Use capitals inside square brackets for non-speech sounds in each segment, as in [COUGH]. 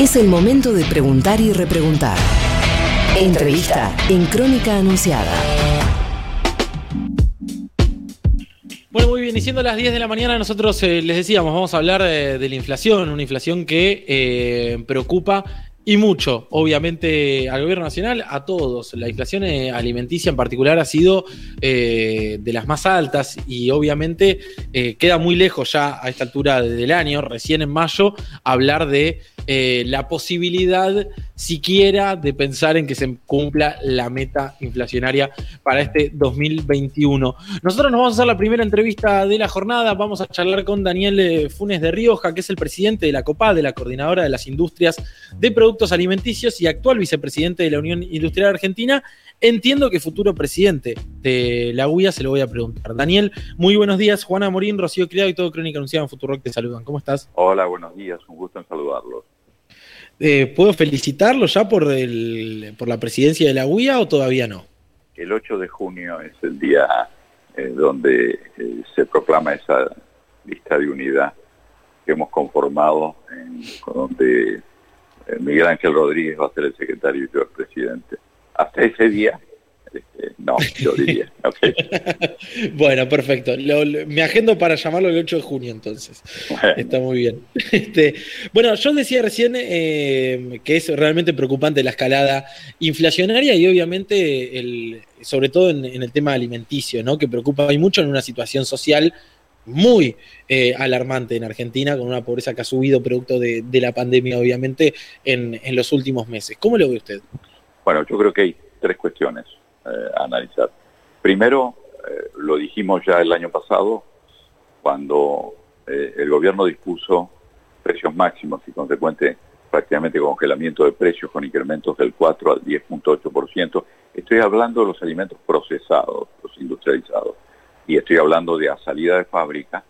Es el momento de preguntar y repreguntar. Entrevista en Crónica Anunciada. Bueno, muy bien, y siendo las 10 de la mañana, nosotros eh, les decíamos, vamos a hablar de, la inflación, una inflación que eh, preocupa y mucho, obviamente, al gobierno nacional, a todos. La inflación eh, alimenticia en particular ha sido de las más altas y obviamente queda muy lejos ya a esta altura del año, recién en mayo, hablar de la posibilidad siquiera de pensar en que se cumpla la meta inflacionaria para este 2021. Nosotros nos vamos a hacer la primera entrevista de la jornada, vamos a charlar con Daniel Funes de Rioja, que es el presidente de la COPA, de la Coordinadora de las Industrias de Productos alimenticios y actual vicepresidente de la Unión Industrial Argentina. Entiendo que futuro presidente de la UIA se lo voy a preguntar. Daniel, muy buenos días. Juana Morín, Rocío Criado y todo Crónica Anunciada en Futuro te saludan. ¿Cómo estás? Hola, buenos días. Un gusto en saludarlos. Eh, ¿Puedo felicitarlo ya por, el, por la presidencia de la UIA o todavía no? El 8 de junio es el día eh, donde eh, se proclama esa lista de unidad que hemos conformado, en, donde eh, Miguel Ángel Rodríguez va a ser el secretario y yo el presidente. Hasta ese día, este, no, yo diría. [LAUGHS] bueno, perfecto. me agendo para llamarlo el 8 de junio entonces. Está muy bien. [LAUGHS] Este, bueno, yo decía recién eh, que es realmente preocupante la escalada inflacionaria y obviamente el, sobre todo en, en el tema alimenticio, ¿no? que preocupa y mucho en una situación social muy eh, alarmante en Argentina, con una pobreza que ha subido producto de, la pandemia, obviamente, en, los últimos meses. ¿Cómo lo ve usted? Bueno, yo creo que hay tres cuestiones eh, analizar. Primero, eh, lo dijimos ya el año pasado, cuando el gobierno dispuso precios máximos y consecuente prácticamente congelamiento de precios con incrementos del 4 al 10.8%. Estoy hablando de los alimentos procesados, los industrializados y estoy hablando de a salida de fábrica,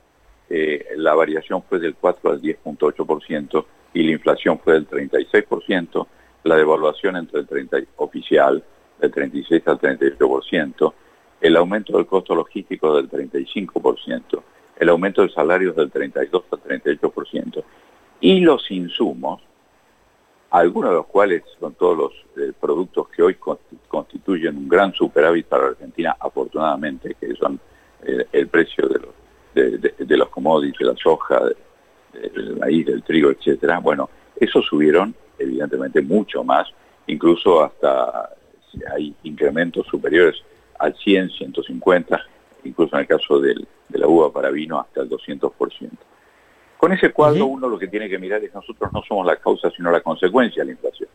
eh, la variación fue del 4 al 10.8% y la inflación fue del 36%, la devaluación entre el 30 oficial del 36 al 38%, el aumento del costo logístico del 35%, el aumento de salarios del 32 al 38%, y los insumos, algunos de los cuales son todos los eh, productos que hoy constituyen un gran superávit para Argentina, afortunadamente, que son el precio de los, de, los commodities, de la soja, del maíz, del trigo, etcétera, bueno, esos subieron evidentemente mucho más, incluso hasta hay incrementos superiores al 100, 150, incluso en el caso del, de la uva para vino hasta el 200%. Con ese cuadro uno lo que tiene que mirar es nosotros no somos la causa sino la consecuencia de la inflación.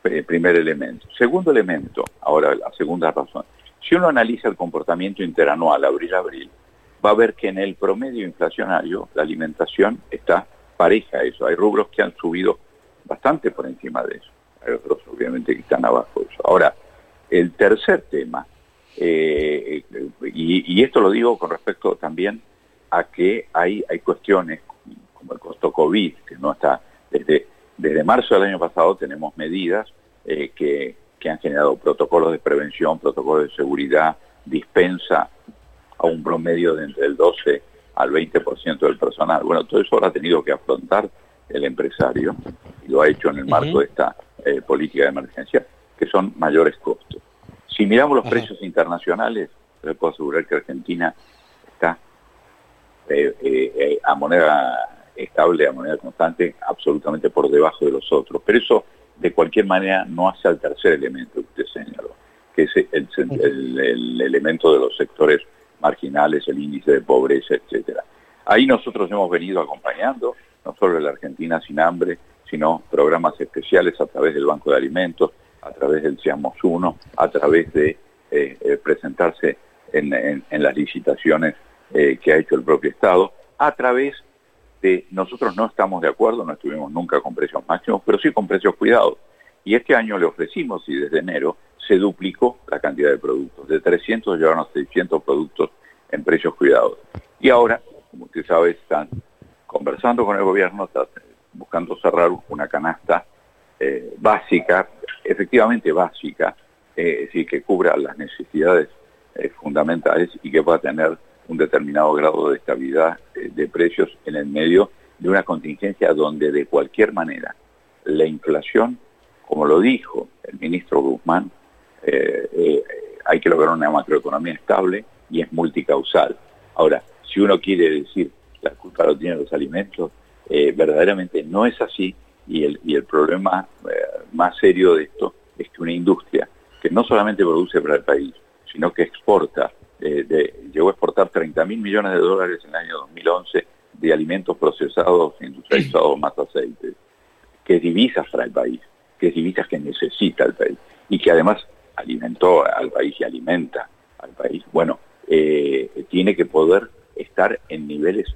Primer elemento. Segundo elemento, ahora la segunda razón, si uno analiza el comportamiento interanual abril-abril, va a ver que en el promedio inflacionario la alimentación está pareja a eso. Hay rubros que han subido bastante por encima de eso. Hay otros obviamente que están abajo de eso. Ahora, el tercer tema, eh, y, esto lo digo con respecto también a que hay, hay cuestiones como el costo COVID, que no está, desde, desde marzo del año pasado tenemos medidas eh, que que han generado protocolos de prevención, protocolos de seguridad, dispensa a un promedio de entre el 12 al 20% del personal. Bueno, todo eso ahora ha tenido que afrontar el empresario y lo ha hecho en el marco de esta eh, política de emergencia, que son mayores costos. Si miramos los precios internacionales, les puedo asegurar que Argentina está eh, eh, a moneda estable, a moneda constante, absolutamente por debajo de los otros. Pero eso de cualquier manera no hace al tercer elemento que usted señaló, que es el, elemento de los sectores marginales, el índice de pobreza, etcétera. Ahí nosotros hemos venido acompañando, no solo la Argentina sin hambre, sino programas especiales a través del Banco de Alimentos, a través del Seamos Uno, a través de eh, eh, presentarse en, las licitaciones eh, que ha hecho el propio Estado, a través nosotros no estamos de acuerdo, no estuvimos nunca con precios máximos, pero sí con precios cuidados. Y este año le ofrecimos y desde enero se duplicó la cantidad de productos. De 300 llegaron a 600 productos en precios cuidados. Y ahora, como usted sabe, están conversando con el gobierno, están buscando cerrar una canasta eh, básica, efectivamente básica, eh, es decir, que cubra las necesidades eh, fundamentales y que pueda tener un determinado grado de estabilidad de precios en el medio de una contingencia donde de cualquier manera la inflación, como lo dijo el ministro Guzmán, eh, eh, hay que lograr una macroeconomía estable y es multicausal. Ahora, si uno quiere decir la culpa lo tienen los alimentos, eh, verdaderamente no es así y el, y el problema más serio de esto es que una industria que no solamente produce para el país, sino que exporta, de, llegó a exportar 30 mil millones de dólares en el año 2011 de alimentos procesados, industrializados, más aceites, que divisas para el país, que divisas que necesita el país y que además alimentó al país y alimenta al país, bueno, eh, tiene que poder estar en niveles,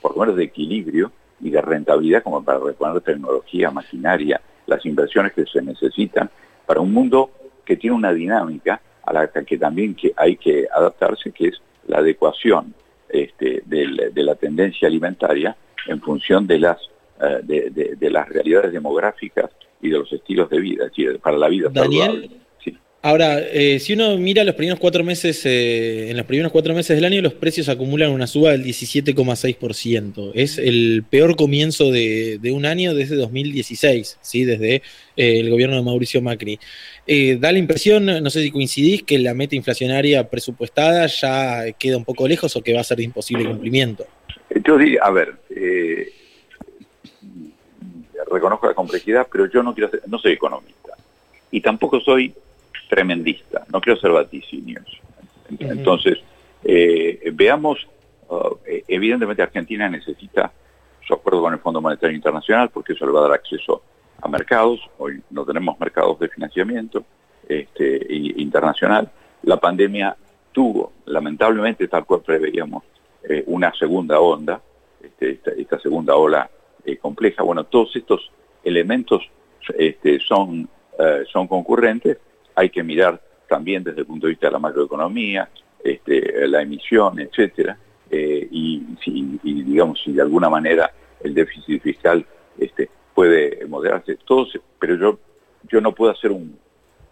por lo menos de equilibrio y de rentabilidad como para reponer tecnología, maquinaria, las inversiones que se necesitan para un mundo que tiene una dinámica a la que también que hay que adaptarse, que es la adecuación este, de, la tendencia alimentaria en función de las, eh, de, las realidades demográficas y de los estilos de vida, es decir, para la vida Daniel, Ahora, eh, si uno mira los primeros cuatro meses, eh, en los primeros cuatro meses del año, los precios acumulan una suba del 17,6%. Es el peor comienzo de, un año desde 2016, ¿sí? desde eh, el gobierno de Mauricio Macri. da la impresión, no sé si coincidís, que la meta inflacionaria presupuestada ya queda un poco lejos o que va a ser de imposible cumplimiento. Yo diría, a ver, reconozco la complejidad, pero yo no quiero no soy economista y tampoco soy tremendista, no quiero ser vaticinios. Entonces, eh, veamos, uh, eh, evidentemente Argentina necesita su acuerdo con el Fondo Monetario Internacional porque eso le va a dar acceso a mercados, hoy no tenemos mercados de financiamiento este, internacional, la pandemia tuvo, lamentablemente, tal cual preveíamos, eh, una segunda onda, este, esta, segunda ola compleja. Bueno, todos estos elementos este, son, son concurrentes hay que mirar también desde el punto de vista de la macroeconomía, este, la emisión, etcétera, eh, y, si, digamos si de alguna manera el déficit fiscal este, puede moderarse, todos, pero yo, yo no puedo hacer un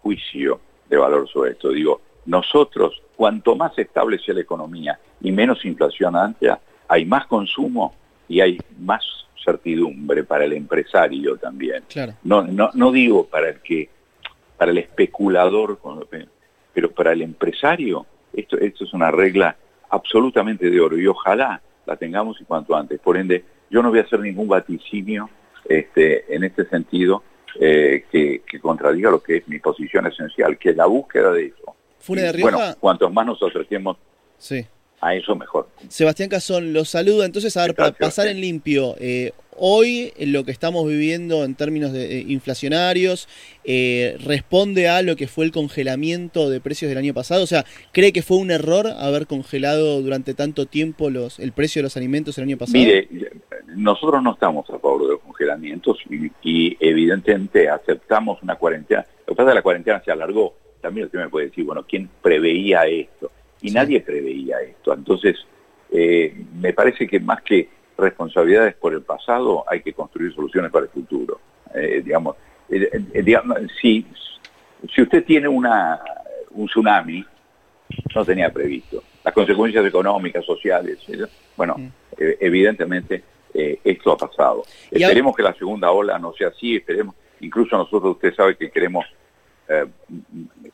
juicio de valor sobre esto. Digo, nosotros, cuanto más estable sea la economía y menos inflación antes, hay más consumo y hay más certidumbre para el empresario también. No, no, no digo para el que para el especulador, pero para el empresario esto, esto es una regla absolutamente de oro y ojalá la tengamos y cuanto antes. Por ende, yo no voy a hacer ningún vaticinio este, en este sentido eh, que, contradiga lo que es mi posición esencial, que es la búsqueda de eso. bueno, cuantos más nos acerquemos sí. a eso, mejor. Sebastián Cazón, los saluda. Entonces, a ver, para pasar en limpio, eh, hoy lo que estamos viviendo en términos de, eh, inflacionarios eh, responde a lo que fue el congelamiento de precios del año pasado? O sea, ¿cree que fue un error haber congelado durante tanto tiempo los, el precio de los alimentos el año pasado? Mire, nosotros no estamos a favor de los congelamientos y, evidentemente aceptamos una cuarentena. Lo que pasa es que la cuarentena se alargó. También usted me puede decir, bueno, ¿quién preveía esto? Y nadie preveía esto. Entonces, eh, me parece que más que responsabilidades por el pasado, hay que construir soluciones para el futuro. Eh, digamos, eh, eh, si, si usted tiene una, un tsunami, no tenía previsto. Las consecuencias económicas, sociales, bueno, evidentemente esto ha pasado. esperemos que la segunda ola no sea así, esperemos, incluso nosotros usted sabe que queremos,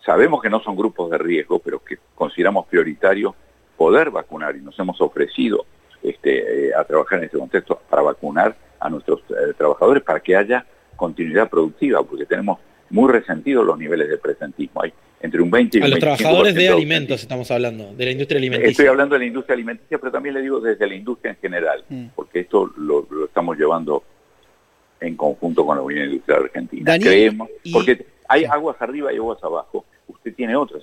sabemos que no son grupos de riesgo, pero que consideramos prioritario poder vacunar y nos hemos ofrecido este, eh, a trabajar en este contexto para vacunar a nuestros eh, trabajadores para que haya continuidad productiva, porque tenemos muy resentidos los niveles de presentismo. Hay entre un 20 y un A los trabajadores de alimentos estamos hablando, de la industria alimenticia. Estoy hablando de la industria alimenticia, pero también le digo desde la industria en general, mm. porque esto lo, estamos llevando en conjunto con la Unión Industrial Argentina. Creemos, porque hay aguas arriba y aguas abajo. Usted tiene otras.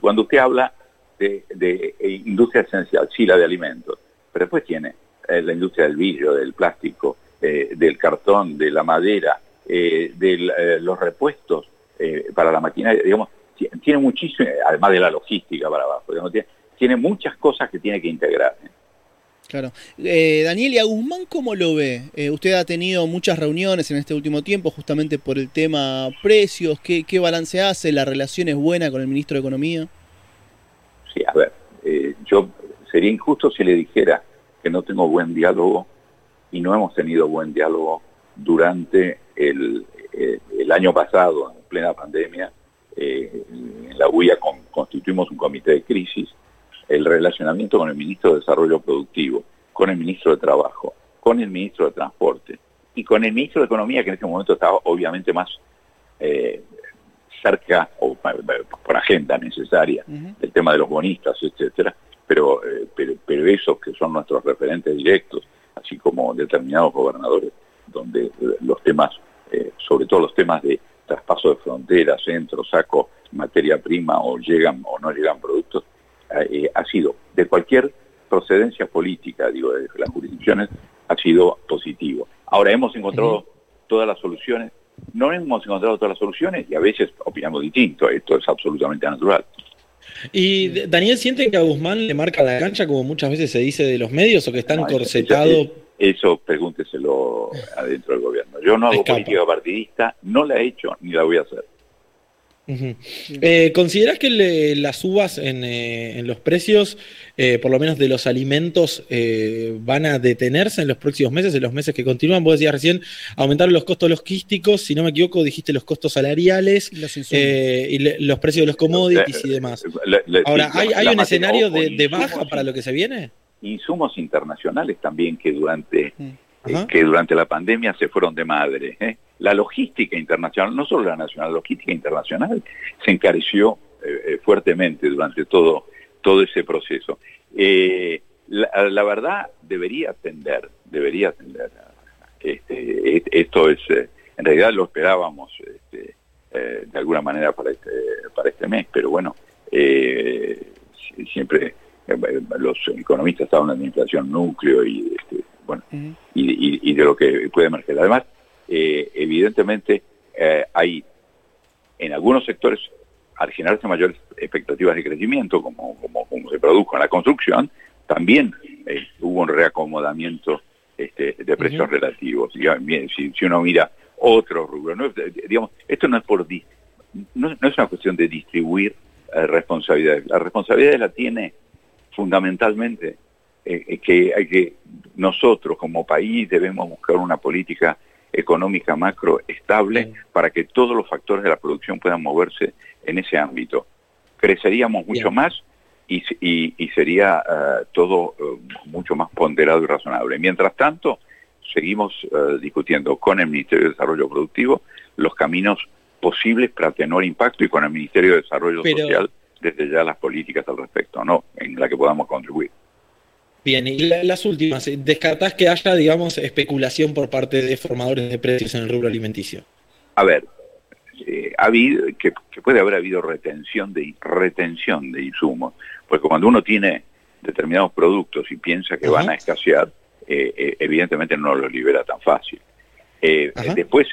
Cuando usted habla de, de industria esencial, sí, la de alimentos, pero después tiene eh, la industria del vidrio, del plástico, eh, del cartón, de la madera, eh, de los repuestos para la maquinaria, digamos, tiene muchísimo, además de la logística para abajo, tiene, muchas cosas que tiene que integrar. Claro. Daniel, ¿y a Guzmán cómo lo ve? usted ha tenido muchas reuniones en este último tiempo justamente por el tema precios. ¿Qué, qué balance hace? ¿La relación es buena con el ministro de Economía? Sí, a ver, yo sería injusto si le dijera que no tengo buen diálogo y no hemos tenido buen diálogo durante el, eh, el año pasado, en plena pandemia, eh, en la UIA constituimos un comité de crisis, el relacionamiento con el ministro de Desarrollo Productivo, con el ministro de Trabajo, con el ministro de Transporte y con el ministro de Economía, que en ese momento estaba obviamente más eh, cerca o por agenda necesaria el tema de los bonistas, etcétera, pero, pero, pero esos que son nuestros referentes directos, así como determinados gobernadores, donde los temas, sobre todo los temas de traspaso de fronteras, centro, saco, materia prima o llegan o no llegan productos, eh, ha sido de cualquier procedencia política, digo, de las jurisdicciones, ha sido positivo. Ahora hemos encontrado todas las soluciones, no hemos encontrado todas las soluciones y a veces opinamos distinto, esto es absolutamente natural. ¿Y Daniel siente que a Guzmán le marca la cancha, como muchas veces se dice de los medios, o que está encorsetado? Eso pregúnteselo adentro del gobierno. Yo no hago política partidista, no la he hecho ni la voy a hacer. Eh, ¿Consideras que las subas en, eh, los precios, eh, por lo menos de los alimentos, van a detenerse en los próximos meses, en los meses que continúan? Vos decías recién, aumentar los costos logísticos, si no me equivoco, dijiste los costos salariales y los precios de los commodities y demás. Ahora, ¿hay, un escenario de, baja para lo que se viene? Insumos internacionales también que durante, que durante la pandemia se fueron de madre. ¿eh? La logística internacional, no solo la nacional, la logística internacional se encareció eh, eh, fuertemente durante todo, todo ese proceso. Eh, la, verdad debería tender, debería atender. Este, esto es, en realidad lo esperábamos este, de alguna manera para este, para este mes, pero bueno, siempre los economistas hablan de inflación núcleo y este, bueno, y de lo que puede emerger. Además, eh, evidentemente eh, hay en algunos sectores, al generarse mayores expectativas de crecimiento, como, como, se produjo en la construcción, también eh, hubo un reacomodamiento este, de precios relativos. si, si, uno mira otro rubro, ¿no? digamos, esto no es por no, no, es una cuestión de distribuir responsabilidades. La responsabilidad la tiene fundamentalmente que hay que nosotros como país debemos buscar una política económica macro estable para que todos los factores de la producción puedan moverse en ese ámbito. Creceríamos mucho más y, y, sería eh, todo eh, mucho más ponderado y razonable. Mientras tanto, seguimos eh, discutiendo con el Ministerio de Desarrollo Productivo los caminos posibles para tener impacto y con el Ministerio de Desarrollo Social desde ya las políticas al respecto, ¿no? En la que podamos contribuir. Bien, y las últimas, ¿descartás que haya, digamos, especulación por parte de formadores de precios en el rubro alimenticio? A ver, eh, ha habido, que, puede haber habido retención de, retención de insumos, porque cuando uno tiene determinados productos y piensa que van a escasear, eh, eh, evidentemente no los libera tan fácil. después,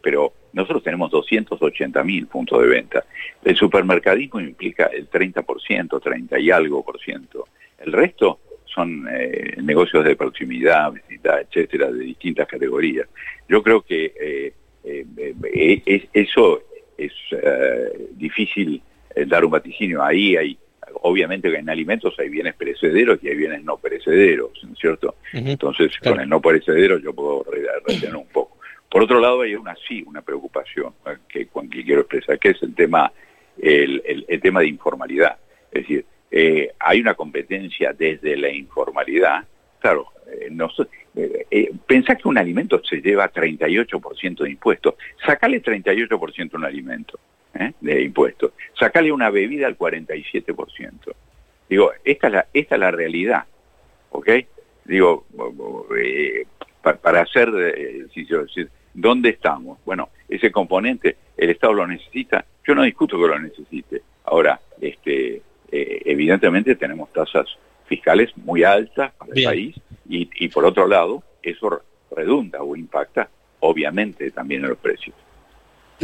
pero nosotros tenemos 280 mil puntos de venta. El supermercadismo implica el 30%, 30 y algo por ciento. El resto son eh, negocios de proximidad, etcétera, de distintas categorías. Yo creo que eh, eh, eso es difícil dar un vaticinio. Ahí hay, obviamente que en alimentos hay bienes perecederos y hay bienes no perecederos, ¿no es cierto? Entonces, con el no perecedero yo puedo retener un poco. Por otro lado, hay una sí, una preocupación que, que quiero expresar, que es el tema, el, el tema de informalidad. Es decir, eh, hay una competencia desde la informalidad. Claro, eh, eh, eh pensá que un alimento se lleva 38% de impuestos. Sacale 38% a un alimento de impuestos. Sacale una bebida al 47%. Digo, esta es la, esta es la realidad. ¿Ok? Digo, para, hacer, decir, ¿dónde estamos? Bueno, ese componente, el Estado lo necesita. Yo no discuto que lo necesite. Ahora, este eh, evidentemente tenemos tasas fiscales muy altas para el país y, y por otro lado eso redunda o impacta obviamente también en los precios.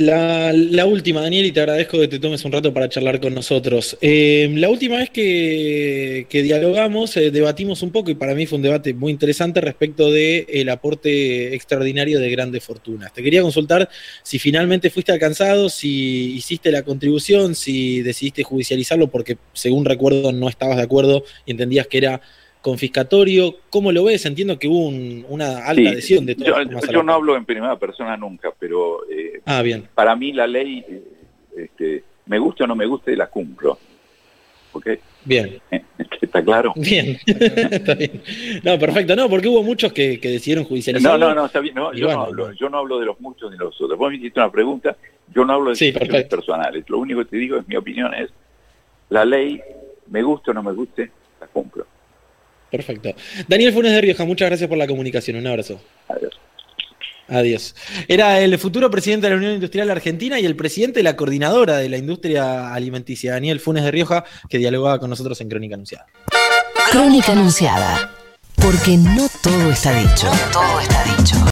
La, última, Daniel, y te agradezco que te tomes un rato para charlar con nosotros. Eh, la última vez que, dialogamos, eh, debatimos un poco, y para mí fue un debate muy interesante respecto del el aporte extraordinario de grandes fortunas. Te quería consultar si finalmente fuiste alcanzado, si hiciste la contribución, si decidiste judicializarlo, porque según recuerdo no estabas de acuerdo y entendías que era confiscatorio. ¿Cómo lo ves? Entiendo que hubo una alta adhesión de todo. Yo, yo no hablo en primera persona nunca, pero eh, ah, bien. para mí la ley, eh, este, me guste o no me guste, la cumplo. ¿Ok? Bien. [LAUGHS] ¿Está claro? Bien, [LAUGHS] está bien. No, perfecto. No, porque hubo muchos que, decidieron judicializar. No, no, no, está bien. No, yo, no hablo, yo no hablo de los muchos ni los otros. Vos me hiciste una pregunta, yo no hablo de sí, personales. Lo único que te digo es mi opinión es, la ley, me guste o no me guste, la cumplo. Perfecto. Daniel Funes de Rioja, muchas gracias por la comunicación. Un abrazo. Adiós. Adiós. Era el futuro presidente de la Unión Industrial Argentina y el presidente de la coordinadora de la industria alimenticia, Daniel Funes de Rioja, que dialogaba con nosotros en Crónica Anunciada. Crónica Anunciada. Porque no todo está dicho. No todo está dicho.